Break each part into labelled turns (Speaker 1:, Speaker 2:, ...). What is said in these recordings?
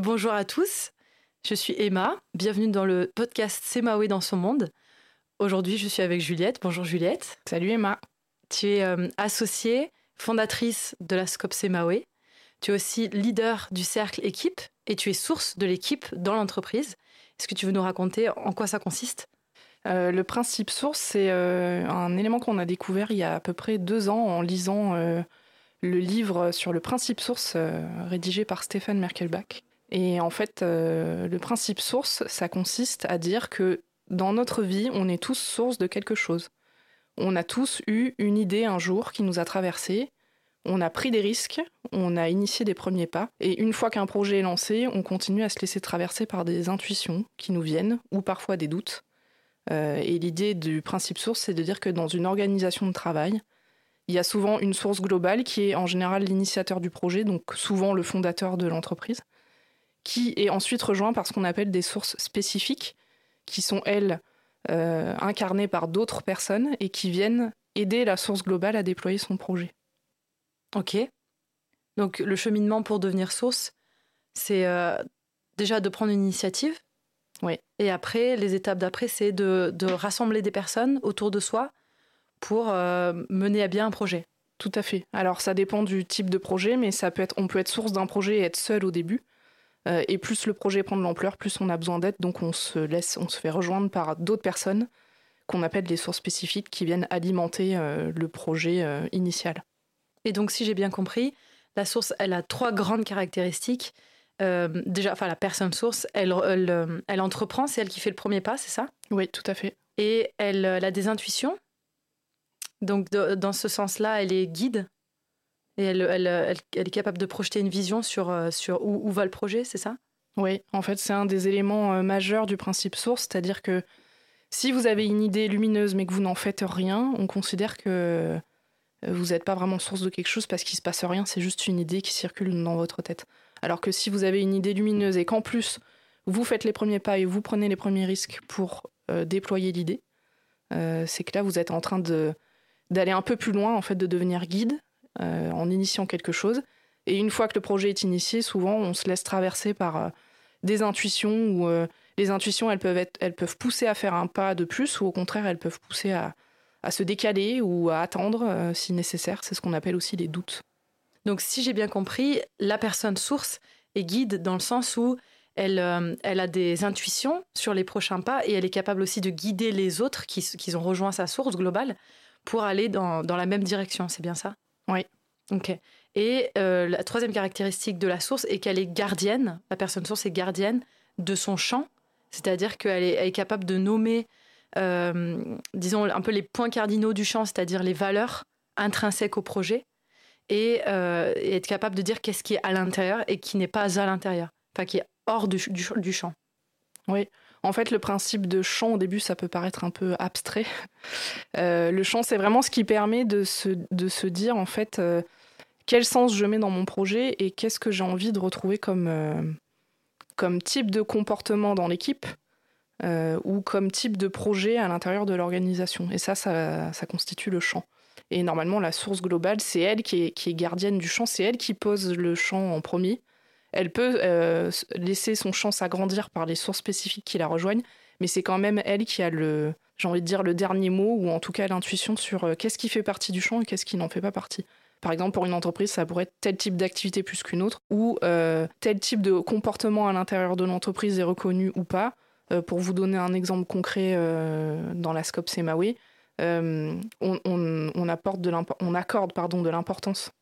Speaker 1: bonjour à tous. Je suis Emma. Bienvenue dans le podcast Semawe dans son monde. Aujourd'hui, je suis avec Juliette. Bonjour Juliette.
Speaker 2: Salut Emma.
Speaker 1: Tu es euh, associée, fondatrice de la SCOP Semawe. Tu es aussi leader du cercle équipe et tu es source de l'équipe dans l'entreprise. Est-ce que tu veux nous raconter en quoi ça consiste?
Speaker 2: Euh, le principe source, c'est euh, un élément qu'on a découvert il y a à peu près deux ans en lisant le livre sur le principe source rédigé par Stéphane Merkelbach. Et en fait, le principe source, ça consiste à dire que dans notre vie, on est tous source de quelque chose. On a tous eu une idée un jour qui nous a traversé, on a pris des risques, on a initié des premiers pas, et une fois qu'un projet est lancé, on continue à se laisser traverser par des intuitions qui nous viennent, ou parfois des doutes. Euh, et l'idée du principe source, c'est de dire que dans une organisation de travail, il y a souvent une source globale qui est en général l'initiateur du projet, donc souvent le fondateur de l'entreprise, qui est ensuite rejoint par ce qu'on appelle des sources spécifiques, qui sont, elles, euh, incarnées par d'autres personnes et qui viennent aider la source globale à déployer son projet.
Speaker 1: Ok. Donc le cheminement pour devenir source, c'est euh, déjà de prendre une initiative.
Speaker 2: Oui.
Speaker 1: Et après, les étapes d'après, c'est de, rassembler des personnes autour de soi pour euh, mener à bien un projet.
Speaker 2: Tout à fait. Alors ça dépend du type de projet, mais ça peut être, on peut être source d'un projet et être seul au début. Euh, et plus le projet prend de l'ampleur, plus on a besoin d'aide. Donc on se laisse, on se fait rejoindre par d'autres personnes qu'on appelle les sources spécifiques qui viennent alimenter euh, le projet euh, initial.
Speaker 1: Et donc si j'ai bien compris, la source, elle a trois grandes caractéristiques. déjà, enfin la personne source, elle, elle, entreprend, c'est elle qui fait le premier pas, c'est ça?
Speaker 2: Oui, tout à fait.
Speaker 1: Et elle, elle a des intuitions? Donc dans ce sens-là, elle est guide? Et elle, est capable de projeter une vision sur, euh, où, va le projet, c'est ça?
Speaker 2: Oui, en fait, c'est un des éléments euh, majeurs du principe source, c'est-à-dire que si vous avez une idée lumineuse mais que vous n'en faites rien, on considère que euh, vous n'êtes pas vraiment source de quelque chose parce qu'il ne se passe rien, c'est juste une idée qui circule dans votre tête. Alors que si vous avez une idée lumineuse et qu'en plus vous faites les premiers pas et vous prenez les premiers risques pour déployer l'idée, c'est que là vous êtes en train d'aller un peu plus loin, en fait, de devenir guide euh, en initiant quelque chose. Et une fois que le projet est initié, souvent on se laisse traverser par euh, des intuitions où euh, les intuitions elles peuvent, être, elles peuvent pousser à faire un pas de plus ou au contraire elles peuvent pousser à, à se décaler ou à attendre si nécessaire. C'est ce qu'on appelle aussi les doutes.
Speaker 1: Donc si j'ai bien compris, la personne source est guide dans le sens où elle, elle, a des intuitions sur les prochains pas et elle est capable aussi de guider les autres qui, qui ont rejoint sa source globale pour aller dans, dans la même direction. C'est bien ça?
Speaker 2: Oui.
Speaker 1: Ok. Et euh, la troisième caractéristique de la source est qu'elle est gardienne, la personne source est gardienne de son champ, c'est-à-dire qu'elle est, capable de nommer, euh, disons, un peu les points cardinaux du champ, c'est-à-dire les valeurs intrinsèques au projet, et, euh, être capable de dire qu'est-ce qui est à l'intérieur et qui n'est pas à l'intérieur, enfin qui est hors du, du champ.
Speaker 2: Oui, en fait, le principe de champ, au début, ça peut paraître un peu abstrait. Euh, le champ, c'est vraiment ce qui permet de se, dire, en fait, euh, quel sens je mets dans mon projet et qu'est-ce que j'ai envie de retrouver comme, euh, type de comportement dans l'équipe ou comme type de projet à l'intérieur de l'organisation. Et ça, ça, constitue le champ. Et normalement, la source globale, c'est elle qui est gardienne du champ, c'est elle qui pose le champ en premier elle peut euh, laisser son champ s'agrandir par les sources spécifiques qui la rejoignent, mais c'est quand même elle qui a le, j'ai envie de dire, le dernier mot, ou en tout cas l'intuition sur euh, qu'est-ce qui fait partie du champ et qu'est-ce qui n'en fait pas partie. Par exemple, pour une entreprise, ça pourrait être tel type d'activité plus qu'une autre, ou euh, tel type de comportement à l'intérieur de l'entreprise est reconnu ou pas. pour vous donner un exemple concret dans la scope Semawe, on, on, on accorde pardon, de l'importance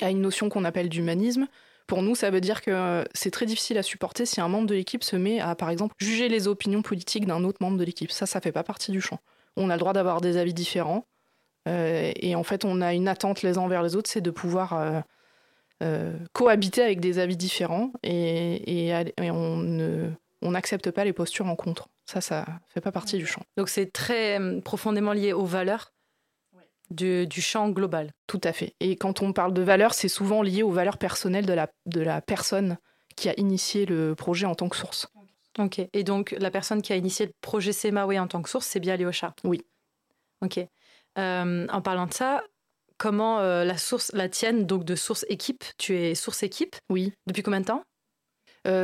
Speaker 2: à une notion qu'on appelle d'humanisme, pour nous, ça veut dire que euh, c'est très difficile à supporter si un membre de l'équipe se met à, par exemple, juger les opinions politiques d'un autre membre de l'équipe. Ça, ça fait pas partie du champ. On a le droit d'avoir des avis différents. Euh, et en fait, on a une attente les uns envers les autres, c'est de pouvoir euh, cohabiter avec des avis différents. Et, on n'accepte pas les postures en contre. Ça, ça fait pas partie du champ.
Speaker 1: Donc c'est très profondément lié aux valeurs du, champ global.
Speaker 2: Tout à fait. Et quand on parle de valeurs, c'est souvent lié aux valeurs personnelles de la, de la personne qui a initié le projet en tant que source.
Speaker 1: Ok. Et donc, la personne qui a initié le projet Semawe en tant que source, c'est bien Léocha
Speaker 2: Oui.
Speaker 1: Ok. Euh, en parlant de ça, comment euh, la source, la tienne, donc de source équipe, tu es source équipe?
Speaker 2: Oui.
Speaker 1: Depuis combien de temps?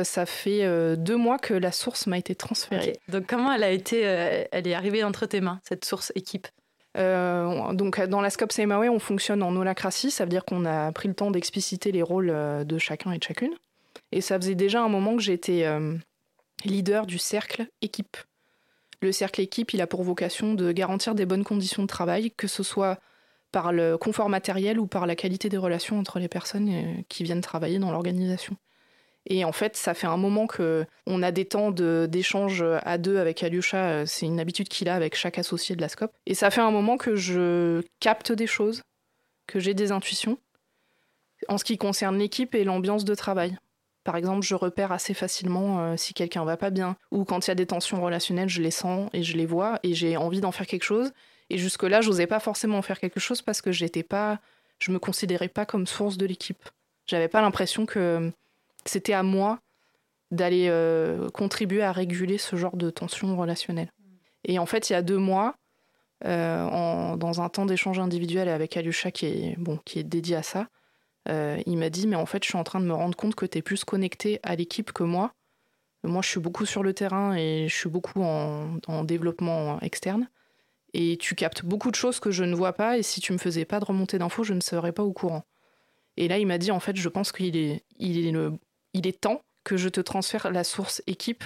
Speaker 2: Ça fait deux mois que la source m'a été transférée.
Speaker 1: Donc comment elle a été, elle est arrivée entre tes mains, cette source équipe?
Speaker 2: Donc dans la Scope CMAW, on fonctionne en holacratie, ça veut dire qu'on a pris le temps d'expliciter les rôles de chacun et de chacune. Et ça faisait déjà un moment que j'étais leader du cercle équipe. Le cercle équipe, il a pour vocation de garantir des bonnes conditions de travail, que ce soit par le confort matériel ou par la qualité des relations entre les personnes euh, qui viennent travailler dans l'organisation. Et en fait, ça fait un moment que on a des temps d'échange à deux avec Alyosha. Euh, c'est une habitude qu'il a avec chaque associé de la SCOP. Et ça fait un moment que je capte des choses, que j'ai des intuitions en ce qui concerne l'équipe et l'ambiance de travail. Par exemple, je repère assez facilement euh, si quelqu'un va pas bien, ou quand il y a des tensions relationnelles, je les sens et je les vois et j'ai envie d'en faire quelque chose. Et jusque-là, j'osais pas forcément en faire quelque chose parce que j'étais pas, je me considérais pas comme source de l'équipe. J'avais pas l'impression que c'était à moi d'aller euh, contribuer à réguler ce genre de tensions relationnelles. Et en fait, il y a deux mois, euh, dans un temps d'échange individuel avec Alusha qui est, bon, qui est dédié à ça, euh, il m'a dit, mais en fait, je suis en train de me rendre compte que tu es plus connecté à l'équipe que moi. Moi, je suis beaucoup sur le terrain et je suis beaucoup en, développement externe. Et tu captes beaucoup de choses que je ne vois pas. Et si tu me faisais pas de remontée d'infos, je ne serais pas au courant. Et là, il m'a dit, en fait, je pense qu'il est, il est, le, il est temps que je te transfère la source équipe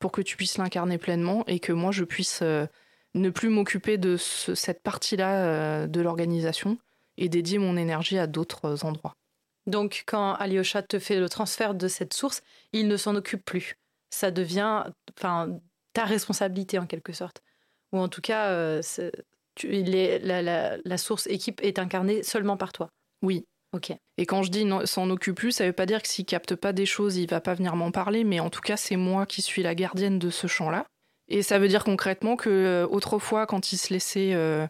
Speaker 2: pour que tu puisses l'incarner pleinement et que moi, je puisse euh, ne plus m'occuper de cette partie-là euh, de l'organisation et dédier mon énergie à d'autres endroits.
Speaker 1: Donc, quand Alyosha te fait le transfert de cette source, il ne s'en occupe plus. Ça devient ta responsabilité en quelque sorte. Ou en tout cas, euh, la, source équipe est incarnée seulement par toi.
Speaker 2: Oui. Et quand je dis s'en occupe plus, ça veut pas dire que s'il capte pas des choses, il va pas venir m'en parler, mais en tout cas, c'est moi qui suis la gardienne de ce champ-là. Et ça veut dire concrètement que euh, autrefois, quand il se laissait euh,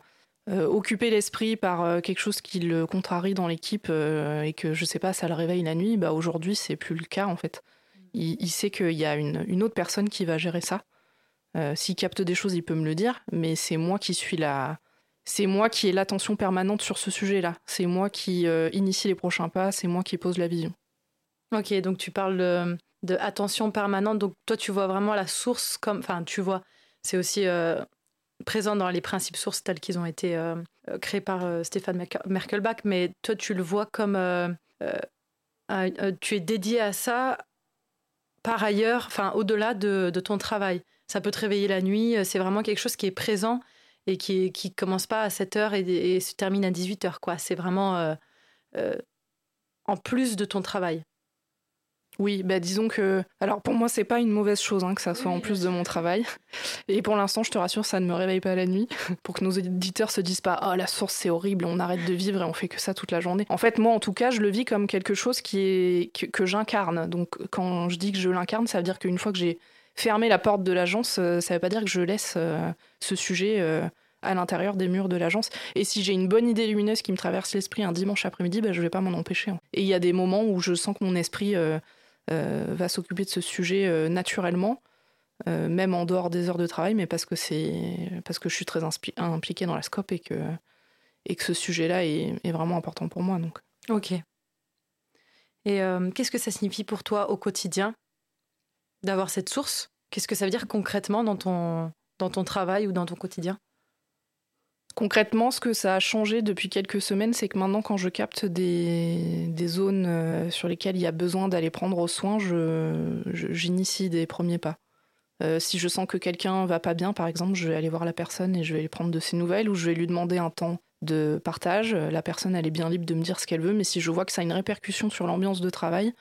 Speaker 2: euh, occuper l'esprit par quelque chose qui le contrarie dans l'équipe et que je sais pas, ça le réveille la nuit, bah aujourd'hui c'est plus le cas en fait. Il, sait qu'il y a une, autre personne qui va gérer ça. S'il capte des choses, il peut me le dire, mais c'est moi qui suis la, c'est moi qui ai l'attention permanente sur ce sujet-là. C'est moi qui initie les prochains pas, c'est moi qui pose la vision.
Speaker 1: Ok, donc tu parles de, de, attention permanente. Donc toi, tu vois vraiment la source comme, enfin, tu vois, c'est aussi présent dans les principes sources tels qu'ils ont été euh, euh, créés par euh, Stéphane Merkelbach, mais toi, tu le vois comme tu es dédié à ça par ailleurs, enfin au-delà de, ton travail. Ça peut te réveiller la nuit, c'est vraiment quelque chose qui est présent et qui qui commence pas à 7 h et, se termine à 18 h quoi. C'est vraiment en plus de ton travail.
Speaker 2: Oui, bah disons que. Alors pour moi, c'est pas une mauvaise chose hein, que ça soit en plus de mon travail. Et pour l'instant, je te rassure, ça ne me réveille pas la nuit. pour que nos éditeurs se disent pas Oh, la source, c'est horrible, on arrête de vivre et on fait que ça toute la journée. En fait, moi, en tout cas, je le vis comme quelque chose qui est... que, j'incarne. Donc quand je dis que je l'incarne, ça veut dire qu'une fois que j'ai fermé la porte de l'agence, euh, ça veut pas dire que je laisse euh, ce sujet. Euh, à l'intérieur des murs de l'agence. Et si j'ai une bonne idée lumineuse qui me traverse l'esprit un dimanche après-midi, bah, je vais pas m'en empêcher. Hein. Et il y a des moments où je sens que mon esprit va s'occuper de ce sujet naturellement. Même en dehors des heures de travail, mais parce que parce que je suis très impliquée dans la scope et que et que ce sujet-là est, vraiment important pour moi. Donc.
Speaker 1: Ok. Et qu'est-ce que ça signifie pour toi au quotidien? D'avoir cette source Qu'est-ce que ça veut dire concrètement dans ton dans ton travail ou dans ton quotidien?
Speaker 2: Concrètement, ce que ça a changé depuis quelques semaines, c'est que maintenant, quand je capte des, des zones euh, sur lesquelles il y a besoin d'aller prendre soin, j'initie je, des premiers pas. Euh, si je sens que quelqu'un va pas bien, par exemple, je vais aller voir la personne et je vais lui prendre de ses nouvelles ou je vais lui demander un temps de partage. La personne, elle est bien libre de me dire ce qu'elle veut, mais si je vois que ça a une répercussion sur l'ambiance de travail,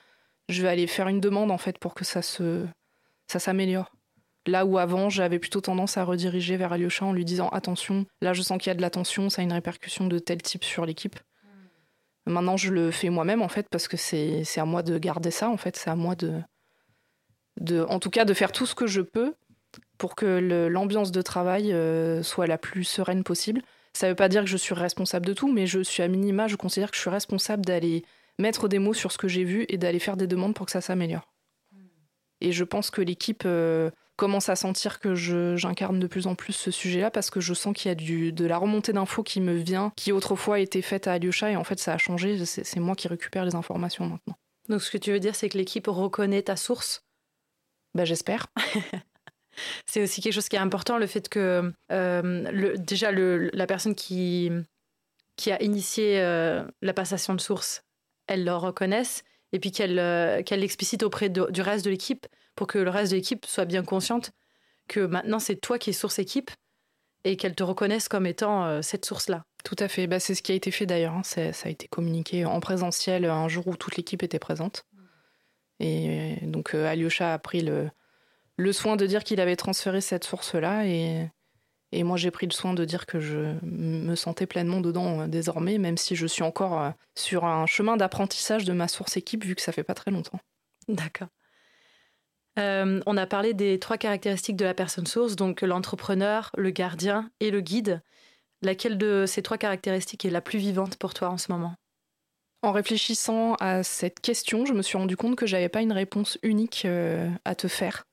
Speaker 2: je vais aller faire une demande en fait pour que ça se ça s'améliore. Là où avant, j'avais plutôt tendance à rediriger vers Alyosha en lui disant attention, là je sens qu'il y a de l'attention, ça a une répercussion de tel type sur l'équipe. Maintenant, je le fais moi-même en fait parce que c'est à moi de garder ça en fait, c'est à moi de, de, en tout cas, de faire tout ce que je peux pour que l'ambiance de travail euh, soit la plus sereine possible. Ça ne veut pas dire que je suis responsable de tout, mais je suis à minima, je considère que je suis responsable d'aller mettre des mots sur ce que j'ai vu et d'aller faire des demandes pour que ça s'améliore. Hmm. Et je pense que l'équipe euh, commence à sentir que j'incarne de plus en plus ce sujet-là parce que je sens qu'il y a du, de la remontée d'infos qui me vient, qui autrefois était faite à Alyosha et en fait ça a changé. C'est moi qui récupère les informations maintenant.
Speaker 1: Donc ce que tu veux dire, c'est que l'équipe reconnaît ta source?
Speaker 2: Bah, J'espère.
Speaker 1: c'est aussi quelque chose qui est important, le fait que euh, le, déjà le, la personne qui, qui a initié euh, la passation de source, elle le reconnaisse et puis qu'elle euh, qu'elle l'explicite auprès du reste de l'équipe pour que le reste de l'équipe soit bien consciente que maintenant c'est toi qui es source équipe et qu'elle te reconnaisse comme étant cette source-là.
Speaker 2: Tout à fait, bah, c'est ce qui a été fait d'ailleurs, hein. ça a été communiqué en présentiel un jour où toute l'équipe était présente. Et donc Alyosha a pris le, le soin de dire qu'il avait transféré cette source-là et, et moi j'ai pris le soin de dire que je me sentais pleinement dedans euh, désormais, même si je suis encore euh, sur un chemin d'apprentissage de ma source équipe vu que ça fait pas très longtemps.
Speaker 1: D'accord. Euh, on a parlé des trois caractéristiques de la personne source, donc l'entrepreneur, le gardien et le guide. Laquelle de ces trois caractéristiques est la plus vivante pour toi en ce moment?
Speaker 2: En réfléchissant à cette question, je me suis rendu compte que j'avais pas une réponse unique à te faire.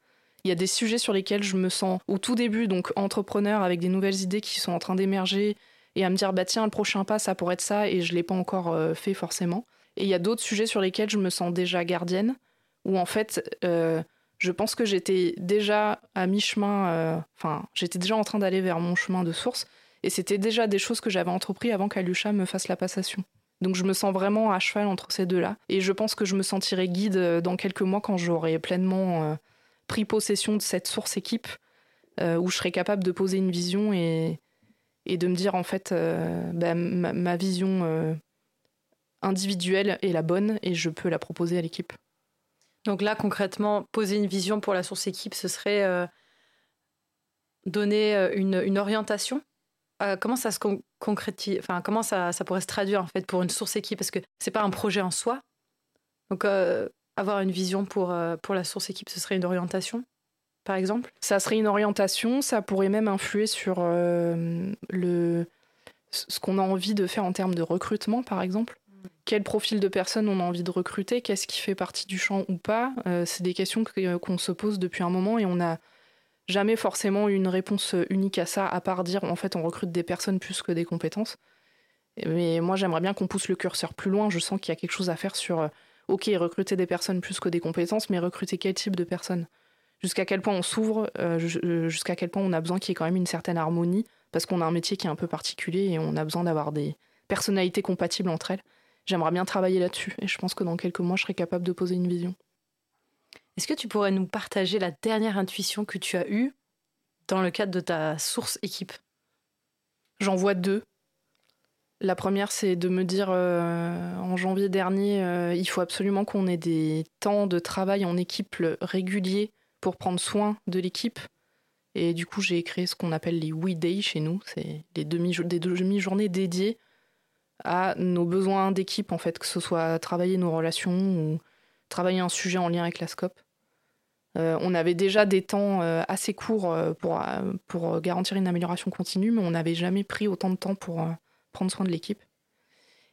Speaker 2: Il y a des sujets sur lesquels je me sens au tout début, donc entrepreneur avec des nouvelles idées qui sont en train d'émerger et à me dire, bah tiens, le prochain pas, ça pourrait être ça, et je ne l'ai pas encore euh, fait forcément. Et il y a d'autres sujets sur lesquels je me sens déjà gardienne, où en fait, euh, je pense que j'étais déjà à mi-chemin, euh, enfin, j'étais déjà en train d'aller vers mon chemin de source, et c'était déjà des choses que j'avais entrepris avant qu'Alusha me fasse la passation. Donc je me sens vraiment à cheval entre ces deux-là, et je pense que je me sentirai guide dans quelques mois quand j'aurai pleinement pris possession de cette source équipe euh, où je serais capable de poser une vision et, de me dire en fait euh, bah, ma, vision euh, individuelle est la bonne et je peux la proposer à l'équipe.
Speaker 1: Donc là concrètement, poser une vision pour la source équipe, ce serait donner une, une orientation? Comment ça se concrétise enfin comment ça, ça, pourrait se traduire en fait pour une source équipe? Parce que c'est pas un projet en soi. Donc avoir une vision pour, euh, pour la source équipe, ce serait une orientation, par exemple?
Speaker 2: Ça serait une orientation, ça pourrait même influer sur euh, le, ce qu'on a envie de faire en termes de recrutement, par exemple? Quel profil de personnes on a envie de recruter? Qu'est-ce qui fait partie du champ ou pas? Euh, C'est des questions qu'on se pose depuis un moment et on n'a jamais forcément une réponse unique à ça, à part dire en fait on recrute des personnes plus que des compétences. Mais moi j'aimerais bien qu'on pousse le curseur plus loin. Je sens qu'il y a quelque chose à faire sur ok, recruter des personnes plus que des compétences, mais recruter quel type de personnes? Jusqu'à quel point on s'ouvre, euh, euh, jusqu'à quel point on a besoin qu'il y ait quand même une certaine harmonie, parce qu'on a un métier qui est un peu particulier et on a besoin d'avoir des personnalités compatibles entre elles. J'aimerais bien travailler là-dessus, et je pense que dans quelques mois, je serai capable de poser une vision.
Speaker 1: Est-ce que tu pourrais nous partager la dernière intuition que tu as eue dans le cadre de ta source équipe?
Speaker 2: J'en vois deux. La première, c'est de me dire euh, en janvier dernier, euh, il faut absolument qu'on ait des temps de travail en équipe réguliers pour prendre soin de l'équipe. Et du coup, j'ai créé ce qu'on appelle les We Days chez nous. C'est des demi-journées dédiées à nos besoins d'équipe, en fait, que ce soit travailler nos relations ou travailler un sujet en lien avec la scope. Euh, on avait déjà des temps assez courts pour garantir une amélioration continue, mais on n'avait jamais pris autant de temps pour prendre soin de l'équipe.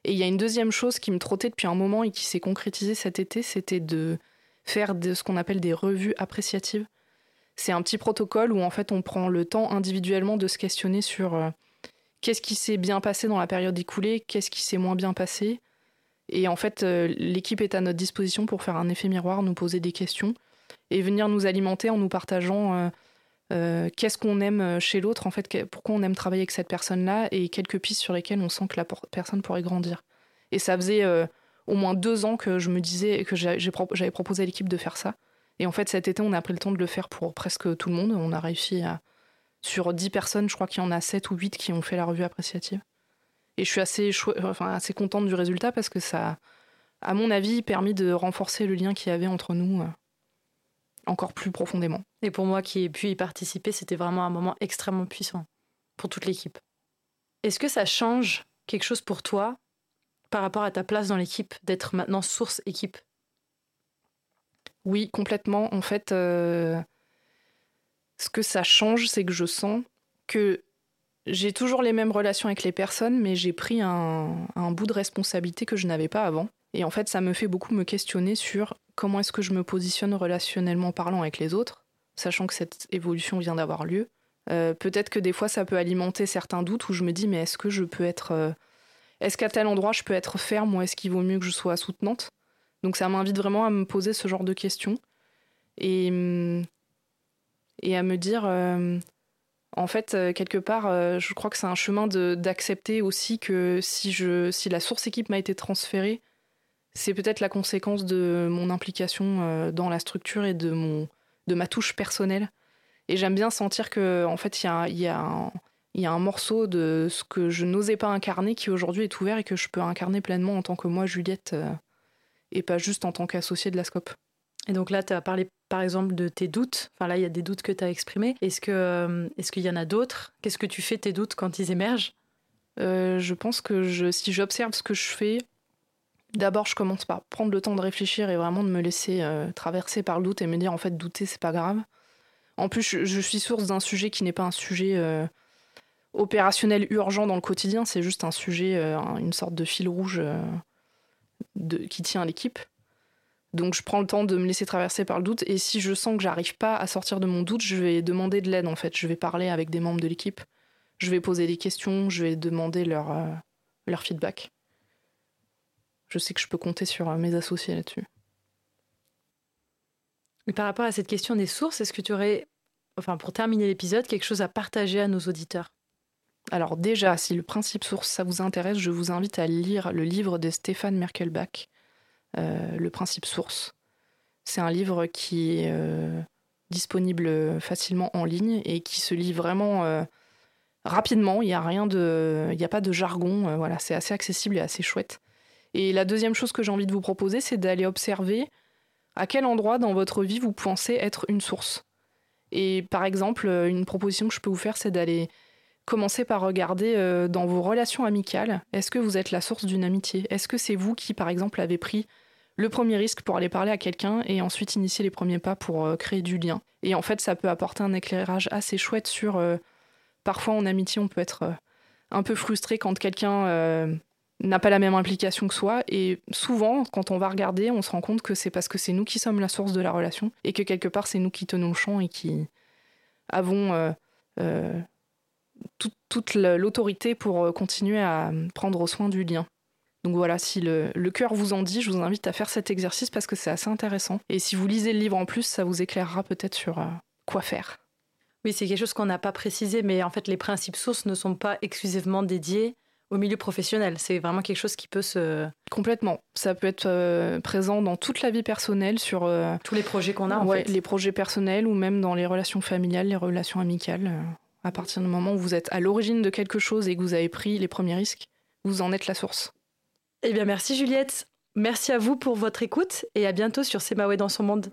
Speaker 2: Et il y a une deuxième chose qui me trottait depuis un moment et qui s'est concrétisée cet été, c'était de faire ce qu'on appelle des revues appréciatives. C'est un petit protocole où en fait on prend le temps individuellement de se questionner sur euh, qu'est-ce qui s'est bien passé dans la période écoulée, qu'est-ce qui s'est moins bien passé. Et en fait, euh, l'équipe est à notre disposition pour faire un effet miroir, nous poser des questions et venir nous alimenter en nous partageant euh, euh, qu'est-ce qu'on aime euh, chez l'autre, en fait, pourquoi on aime travailler avec cette personne-là, et quelques pistes sur lesquelles on sent que la personne pourrait grandir. Et ça faisait euh, au moins deux ans que je me disais que j'avais proposé à l'équipe de faire ça. Et en fait, cet été, on a pris le temps de le faire pour presque tout le monde. On a réussi à. Sur dix personnes, je crois qu'il y en a sept ou huit qui ont fait la revue appréciative. Et je suis assez, enfin, assez contente du résultat parce que ça, à mon avis, permis de renforcer le lien qu'il y avait entre nous encore plus profondément.
Speaker 1: Et pour moi qui ai pu y participer, c'était vraiment un moment extrêmement puissant pour toute l'équipe. Est-ce que ça change quelque chose pour toi par rapport à ta place dans l'équipe, d'être maintenant source équipe?
Speaker 2: Oui, complètement. En fait, euh, ce que ça change, c'est que je sens que j'ai toujours les mêmes relations avec les personnes, mais j'ai pris un, un bout de responsabilité que je n'avais pas avant. Et en fait, ça me fait beaucoup me questionner sur comment est-ce que je me positionne relationnellement parlant avec les autres, sachant que cette évolution vient d'avoir lieu. Euh, peut-être que des fois, ça peut alimenter certains doutes où je me dis, mais est-ce que je peux être. Euh, est-ce qu'à tel endroit, je peux être ferme ou est-ce qu'il vaut mieux que je sois soutenante? Donc ça m'invite vraiment à me poser ce genre de questions et, et à me dire, euh, en fait, quelque part, je crois que c'est un chemin d'accepter aussi que si, je, si la source équipe m'a été transférée, c'est peut-être la conséquence de mon implication dans la structure et de, mon, de ma touche personnelle. Et j'aime bien sentir que en fait, il y a, y, a y a un morceau de ce que je n'osais pas incarner qui aujourd'hui est ouvert et que je peux incarner pleinement en tant que moi, Juliette, et pas juste en tant qu'associée de la SCOP.
Speaker 1: Et donc là, tu as parlé par exemple de tes doutes. Enfin là, il y a des doutes que tu as exprimés. Est-ce que euh, est-ce qu'il y en a d'autres? Qu'est-ce que tu fais tes doutes quand ils émergent?
Speaker 2: Euh, Je pense que je, si j'observe ce que je fais, d'abord je commence par prendre le temps de réfléchir et vraiment de me laisser euh, traverser par le doute et me dire en fait douter c'est pas grave. En plus, je, suis source d'un sujet qui n'est pas un sujet opérationnel urgent dans le quotidien, c'est juste un sujet, une sorte de fil rouge qui tient à l'équipe. Donc je prends le temps de me laisser traverser par le doute et si je sens que j'arrive pas à sortir de mon doute, je vais demander de l'aide en fait. Je vais parler avec des membres de l'équipe, je vais poser des questions, je vais demander euh, leur feedback. Je sais que je peux compter sur euh, mes associés là-dessus.
Speaker 1: Et par rapport à cette question des sources, est-ce que tu aurais, enfin pour terminer l'épisode, quelque chose à partager à nos auditeurs?
Speaker 2: Alors déjà, si le principe source ça vous intéresse, je vous invite à lire le livre de Stéphane Merkelbach euh, le principe source. C'est un livre qui est euh, disponible facilement en ligne et qui se lit vraiment euh, rapidement. Il n'y a rien de, il n'y a pas de jargon. voilà, c'est assez accessible et assez chouette. Et la deuxième chose que j'ai envie de vous proposer, c'est d'aller observer à quel endroit dans votre vie vous pensez être une source. Et par exemple, une proposition que je peux vous faire, c'est d'aller commencer par regarder dans vos relations amicales, est-ce que vous êtes la source d'une amitié? Est-ce que c'est vous qui, par exemple, avez pris le premier risque pour aller parler à quelqu'un et ensuite initier les premiers pas pour euh, créer du lien? Et en fait, ça peut apporter un éclairage assez chouette sur... Euh, parfois, en amitié, on peut être euh, un peu frustré quand quelqu'un n'a pas la même implication que soi. Et souvent, quand on va regarder, on se rend compte que c'est parce que c'est nous qui sommes la source de la relation et que quelque part, c'est nous qui tenons le champ et qui avons toute l'autorité pour continuer à prendre soin du lien. Donc voilà, si le, cœur vous en dit, je vous invite à faire cet exercice parce que c'est assez intéressant. Et si vous lisez le livre en plus, ça vous éclairera peut-être sur euh, quoi faire.
Speaker 1: Oui, c'est quelque chose qu'on n'a pas précisé, mais en fait, les principes sources ne sont pas exclusivement dédiés au milieu professionnel. C'est vraiment quelque chose qui peut se...
Speaker 2: Complètement. Ça peut être euh, présent dans toute la vie personnelle, sur... Euh,
Speaker 1: Tous les projets qu'on a, en fait.
Speaker 2: Les projets personnels ou même dans les relations familiales, les relations amicales. à partir du moment où vous êtes à l'origine de quelque chose et que vous avez pris les premiers risques, vous en êtes la source.
Speaker 1: Eh bien, merci Juliette. Merci à vous pour votre écoute et à bientôt sur Semawe dans son monde.